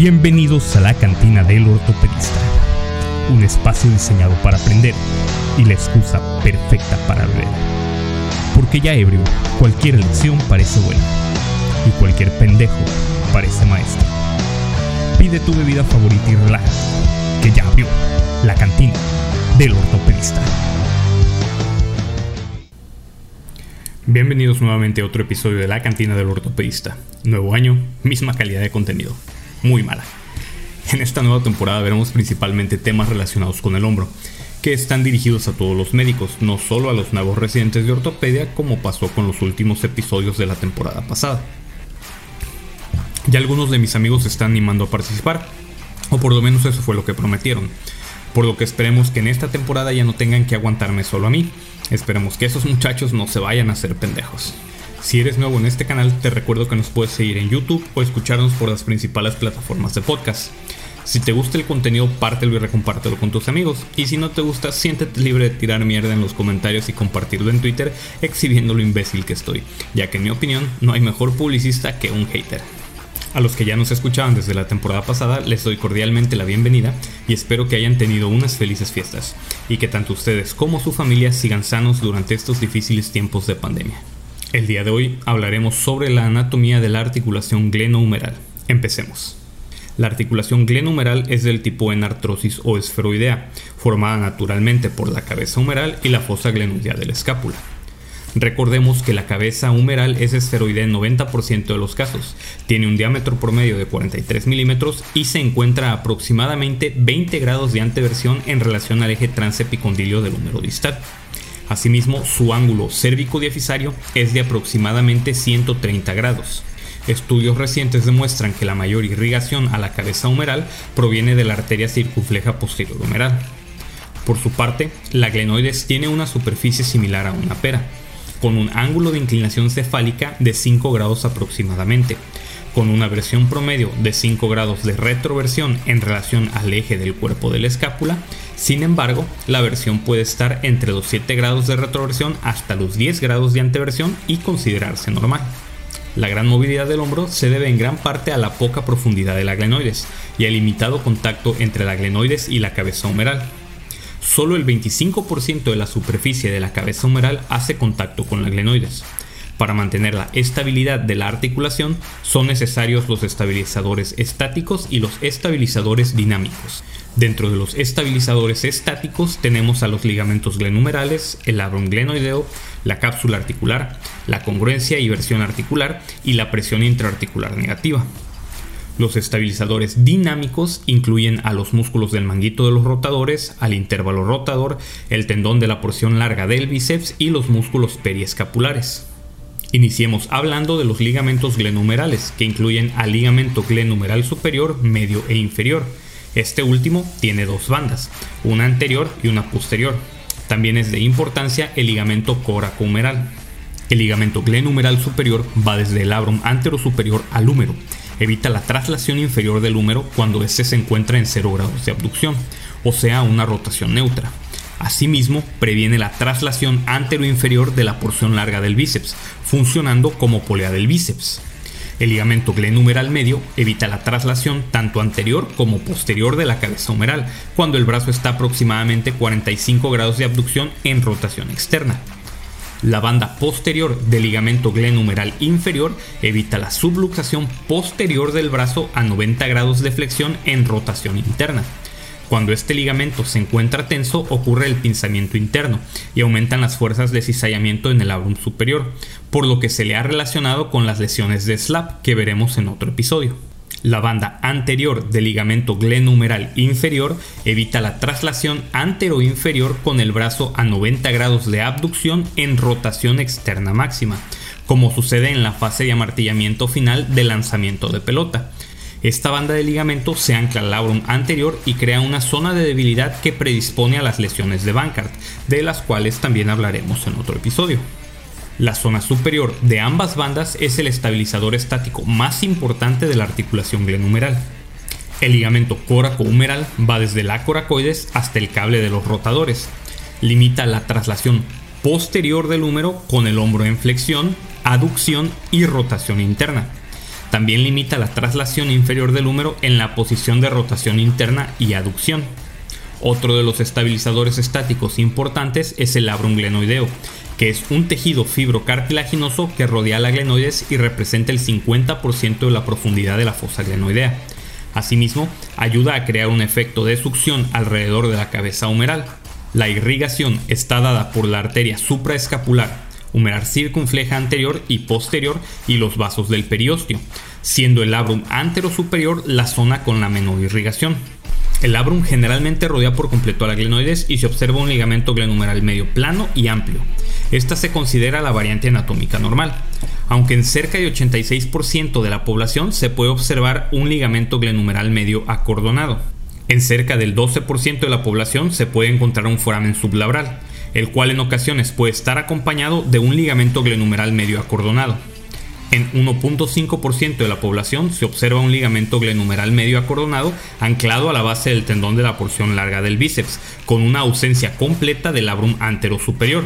Bienvenidos a la cantina del ortopedista, un espacio diseñado para aprender y la excusa perfecta para beber. Porque ya ebrio, cualquier lección parece buena y cualquier pendejo parece maestro. Pide tu bebida favorita y relájate, que ya abrió la cantina del ortopedista. Bienvenidos nuevamente a otro episodio de la cantina del ortopedista. Nuevo año, misma calidad de contenido. Muy mala. En esta nueva temporada veremos principalmente temas relacionados con el hombro, que están dirigidos a todos los médicos, no solo a los nuevos residentes de ortopedia como pasó con los últimos episodios de la temporada pasada. Ya algunos de mis amigos se están animando a participar, o por lo menos eso fue lo que prometieron por lo que esperemos que en esta temporada ya no tengan que aguantarme solo a mí. Esperemos que esos muchachos no se vayan a hacer pendejos. Si eres nuevo en este canal, te recuerdo que nos puedes seguir en YouTube o escucharnos por las principales plataformas de podcast. Si te gusta el contenido, pártelo y recompártelo con tus amigos. Y si no te gusta, siéntete libre de tirar mierda en los comentarios y compartirlo en Twitter, exhibiendo lo imbécil que estoy, ya que en mi opinión no hay mejor publicista que un hater. A los que ya nos escuchaban desde la temporada pasada, les doy cordialmente la bienvenida y espero que hayan tenido unas felices fiestas y que tanto ustedes como su familia sigan sanos durante estos difíciles tiempos de pandemia. El día de hoy hablaremos sobre la anatomía de la articulación glenohumeral. Empecemos. La articulación glenohumeral es del tipo enartrosis o esferoidea, formada naturalmente por la cabeza humeral y la fosa glenoidea de la escápula. Recordemos que la cabeza humeral es esferoidea en 90% de los casos, tiene un diámetro promedio de 43 milímetros y se encuentra a aproximadamente 20 grados de anteversión en relación al eje transepicondilio del húmero distal. Asimismo, su ángulo cérvico-diafisario es de aproximadamente 130 grados. Estudios recientes demuestran que la mayor irrigación a la cabeza humeral proviene de la arteria circunfleja posterior humeral. Por su parte, la glenoides tiene una superficie similar a una pera, con un ángulo de inclinación cefálica de 5 grados aproximadamente, con una versión promedio de 5 grados de retroversión en relación al eje del cuerpo de la escápula, sin embargo, la versión puede estar entre los 7 grados de retroversión hasta los 10 grados de anteversión y considerarse normal. La gran movilidad del hombro se debe en gran parte a la poca profundidad de la glenoides y al limitado contacto entre la glenoides y la cabeza humeral, solo el 25% de la superficie de la cabeza humeral hace contacto con la glenoides. Para mantener la estabilidad de la articulación son necesarios los estabilizadores estáticos y los estabilizadores dinámicos. Dentro de los estabilizadores estáticos tenemos a los ligamentos glenumerales, el labrum glenoideo, la cápsula articular, la congruencia y versión articular y la presión intraarticular negativa. Los estabilizadores dinámicos incluyen a los músculos del manguito de los rotadores, al intervalo rotador, el tendón de la porción larga del bíceps y los músculos periescapulares. Iniciemos hablando de los ligamentos glenumerales, que incluyen al ligamento glenumeral superior, medio e inferior. Este último tiene dos bandas, una anterior y una posterior. También es de importancia el ligamento coracohumeral. El ligamento glenumeral superior va desde el labrum superior al húmero evita la traslación inferior del húmero cuando éste se encuentra en 0 grados de abducción, o sea, una rotación neutra. Asimismo, previene la traslación antero-inferior de la porción larga del bíceps, funcionando como polea del bíceps. El ligamento glenumeral medio evita la traslación tanto anterior como posterior de la cabeza humeral, cuando el brazo está aproximadamente 45 grados de abducción en rotación externa. La banda posterior del ligamento glenumeral inferior evita la subluxación posterior del brazo a 90 grados de flexión en rotación interna. Cuando este ligamento se encuentra tenso ocurre el pinzamiento interno y aumentan las fuerzas de cizallamiento en el labrum superior, por lo que se le ha relacionado con las lesiones de SLAP que veremos en otro episodio. La banda anterior del ligamento glenumeral inferior evita la traslación antero-inferior con el brazo a 90 grados de abducción en rotación externa máxima, como sucede en la fase de amartillamiento final del lanzamiento de pelota. Esta banda de ligamento se ancla al labrum anterior y crea una zona de debilidad que predispone a las lesiones de Bankart, de las cuales también hablaremos en otro episodio. La zona superior de ambas bandas es el estabilizador estático más importante de la articulación glenumeral. El ligamento coracohumeral va desde la coracoides hasta el cable de los rotadores. Limita la traslación posterior del húmero con el hombro en flexión, aducción y rotación interna. También limita la traslación inferior del húmero en la posición de rotación interna y aducción. Otro de los estabilizadores estáticos importantes es el labrum glenoideo, que es un tejido fibrocartilaginoso que rodea la glenoides y representa el 50% de la profundidad de la fosa glenoidea. Asimismo, ayuda a crear un efecto de succión alrededor de la cabeza humeral. La irrigación está dada por la arteria supraescapular, humeral circunfleja anterior y posterior y los vasos del periósteo, siendo el labrum superior la zona con la menor irrigación. El labrum generalmente rodea por completo a la glenoides y se observa un ligamento glenumeral medio plano y amplio. Esta se considera la variante anatómica normal, aunque en cerca de 86% de la población se puede observar un ligamento glenumeral medio acordonado. En cerca del 12% de la población se puede encontrar un foramen sublabral, el cual en ocasiones puede estar acompañado de un ligamento glenumeral medio acordonado. En 1.5% de la población se observa un ligamento glenumeral medio acordonado anclado a la base del tendón de la porción larga del bíceps, con una ausencia completa del labrum antero superior.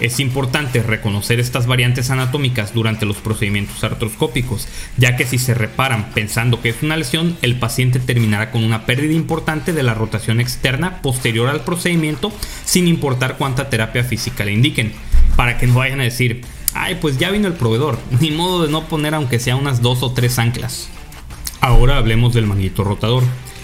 Es importante reconocer estas variantes anatómicas durante los procedimientos artroscópicos, ya que si se reparan pensando que es una lesión, el paciente terminará con una pérdida importante de la rotación externa posterior al procedimiento, sin importar cuánta terapia física le indiquen, para que no vayan a decir, ay, pues ya vino el proveedor, ni modo de no poner aunque sea unas dos o tres anclas. Ahora hablemos del manguito rotador,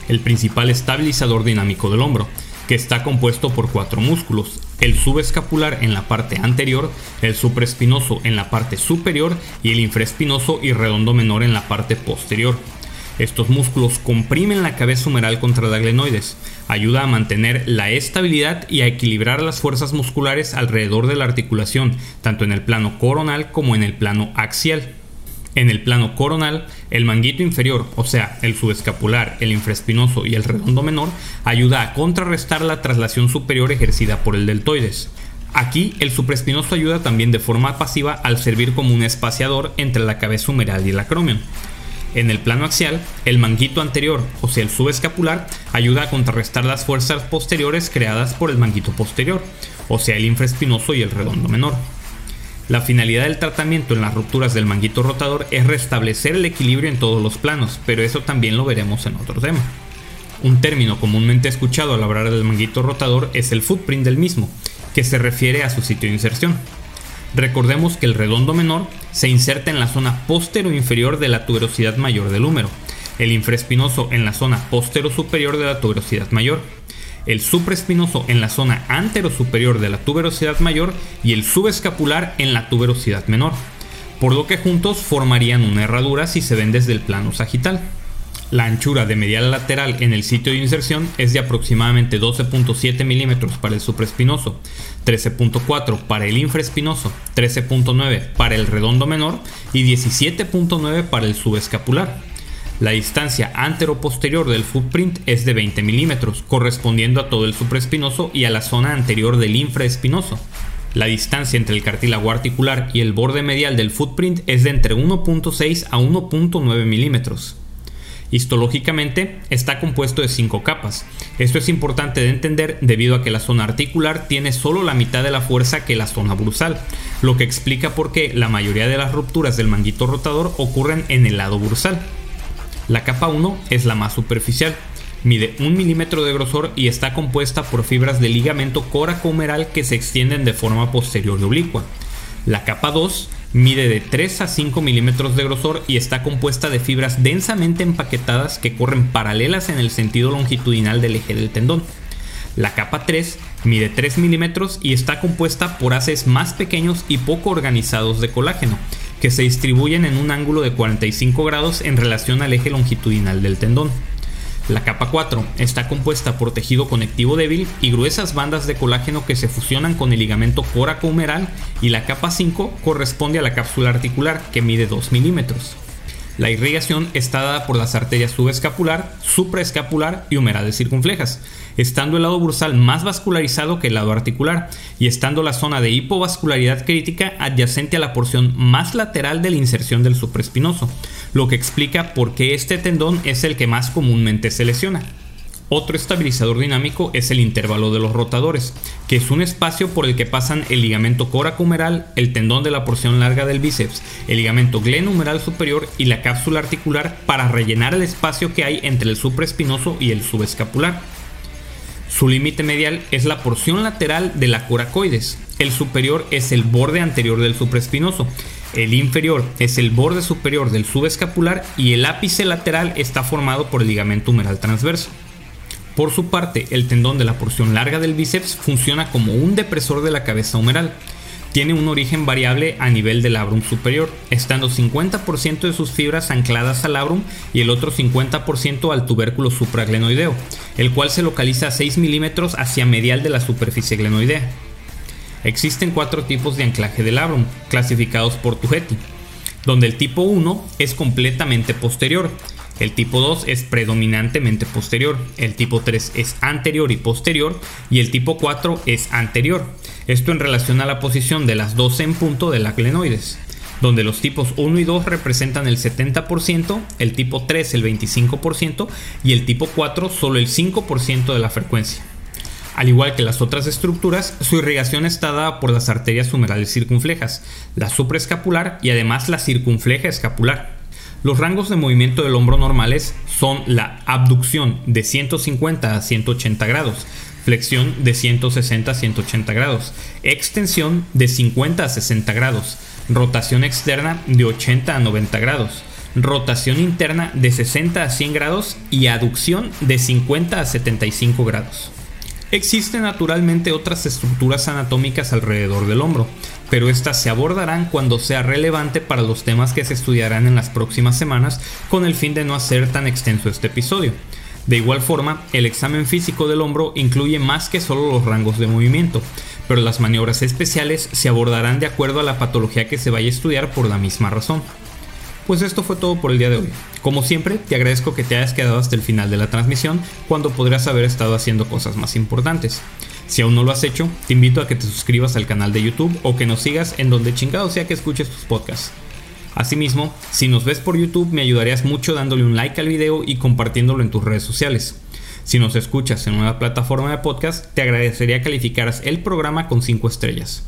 el principal estabilizador dinámico del hombro que está compuesto por cuatro músculos, el subescapular en la parte anterior, el supraespinoso en la parte superior y el infraespinoso y redondo menor en la parte posterior. Estos músculos comprimen la cabeza humeral contra la glenoides, ayuda a mantener la estabilidad y a equilibrar las fuerzas musculares alrededor de la articulación, tanto en el plano coronal como en el plano axial. En el plano coronal, el manguito inferior, o sea, el subescapular, el infraespinoso y el redondo menor, ayuda a contrarrestar la traslación superior ejercida por el deltoides. Aquí, el supraespinoso ayuda también de forma pasiva al servir como un espaciador entre la cabeza humeral y el acromion. En el plano axial, el manguito anterior, o sea, el subescapular, ayuda a contrarrestar las fuerzas posteriores creadas por el manguito posterior, o sea, el infraespinoso y el redondo menor. La finalidad del tratamiento en las rupturas del manguito rotador es restablecer el equilibrio en todos los planos, pero eso también lo veremos en otro tema. Un término comúnmente escuchado al hablar del manguito rotador es el footprint del mismo, que se refiere a su sitio de inserción. Recordemos que el redondo menor se inserta en la zona postero inferior de la tuberosidad mayor del húmero, el infraespinoso en la zona postero superior de la tuberosidad mayor, el supraespinoso en la zona antero-superior de la tuberosidad mayor y el subescapular en la tuberosidad menor, por lo que juntos formarían una herradura si se ven desde el plano sagital. La anchura de medial lateral en el sitio de inserción es de aproximadamente 12.7 milímetros para el supraespinoso, 13.4 para el infraespinoso, 13.9 para el redondo menor y 17.9 para el subescapular. La distancia antero-posterior del footprint es de 20 milímetros, correspondiendo a todo el supraespinoso y a la zona anterior del infraespinoso. La distancia entre el cartílago articular y el borde medial del footprint es de entre 1.6 a 1.9 milímetros. Histológicamente está compuesto de 5 capas. Esto es importante de entender debido a que la zona articular tiene solo la mitad de la fuerza que la zona bursal, lo que explica por qué la mayoría de las rupturas del manguito rotador ocurren en el lado bursal. La capa 1 es la más superficial, mide 1 milímetro de grosor y está compuesta por fibras de ligamento coracohumeral que se extienden de forma posterior y oblicua. La capa 2 mide de 3 a 5 milímetros de grosor y está compuesta de fibras densamente empaquetadas que corren paralelas en el sentido longitudinal del eje del tendón. La capa 3 mide 3 milímetros y está compuesta por haces más pequeños y poco organizados de colágeno, que se distribuyen en un ángulo de 45 grados en relación al eje longitudinal del tendón. La capa 4 está compuesta por tejido conectivo débil y gruesas bandas de colágeno que se fusionan con el ligamento coracohumeral y la capa 5 corresponde a la cápsula articular que mide 2 milímetros. La irrigación está dada por las arterias subescapular, supraescapular y humerales circunflejas, estando el lado bursal más vascularizado que el lado articular y estando la zona de hipovascularidad crítica adyacente a la porción más lateral de la inserción del supraespinoso, lo que explica por qué este tendón es el que más comúnmente se lesiona. Otro estabilizador dinámico es el intervalo de los rotadores, que es un espacio por el que pasan el ligamento coracohumeral, el tendón de la porción larga del bíceps, el ligamento glenohumeral superior y la cápsula articular para rellenar el espacio que hay entre el supraespinoso y el subescapular. Su límite medial es la porción lateral de la coracoides. El superior es el borde anterior del supraespinoso. El inferior es el borde superior del subescapular y el ápice lateral está formado por el ligamento humeral transverso. Por su parte, el tendón de la porción larga del bíceps funciona como un depresor de la cabeza humeral. Tiene un origen variable a nivel del labrum superior, estando 50% de sus fibras ancladas al labrum y el otro 50% al tubérculo supraglenoideo, el cual se localiza a 6 milímetros hacia medial de la superficie glenoidea. Existen cuatro tipos de anclaje del labrum, clasificados por Tugetti, donde el tipo 1 es completamente posterior, el tipo 2 es predominantemente posterior, el tipo 3 es anterior y posterior y el tipo 4 es anterior. Esto en relación a la posición de las 12 en punto de la glenoides, donde los tipos 1 y 2 representan el 70%, el tipo 3 el 25% y el tipo 4 solo el 5% de la frecuencia. Al igual que las otras estructuras, su irrigación está dada por las arterias humerales circunflejas, la supraescapular y además la circunfleja escapular. Los rangos de movimiento del hombro normales son la abducción de 150 a 180 grados, flexión de 160 a 180 grados, extensión de 50 a 60 grados, rotación externa de 80 a 90 grados, rotación interna de 60 a 100 grados y aducción de 50 a 75 grados. Existen naturalmente otras estructuras anatómicas alrededor del hombro, pero estas se abordarán cuando sea relevante para los temas que se estudiarán en las próximas semanas con el fin de no hacer tan extenso este episodio. De igual forma, el examen físico del hombro incluye más que solo los rangos de movimiento, pero las maniobras especiales se abordarán de acuerdo a la patología que se vaya a estudiar por la misma razón. Pues esto fue todo por el día de hoy. Como siempre, te agradezco que te hayas quedado hasta el final de la transmisión cuando podrías haber estado haciendo cosas más importantes. Si aún no lo has hecho, te invito a que te suscribas al canal de YouTube o que nos sigas en donde chingado sea que escuches tus podcasts. Asimismo, si nos ves por YouTube me ayudarías mucho dándole un like al video y compartiéndolo en tus redes sociales. Si nos escuchas en una plataforma de podcast, te agradecería calificaras el programa con 5 estrellas.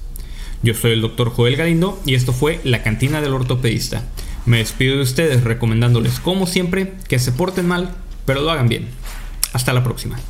Yo soy el Dr. Joel Galindo y esto fue La Cantina del Ortopedista. Me despido de ustedes recomendándoles como siempre que se porten mal, pero lo hagan bien. Hasta la próxima.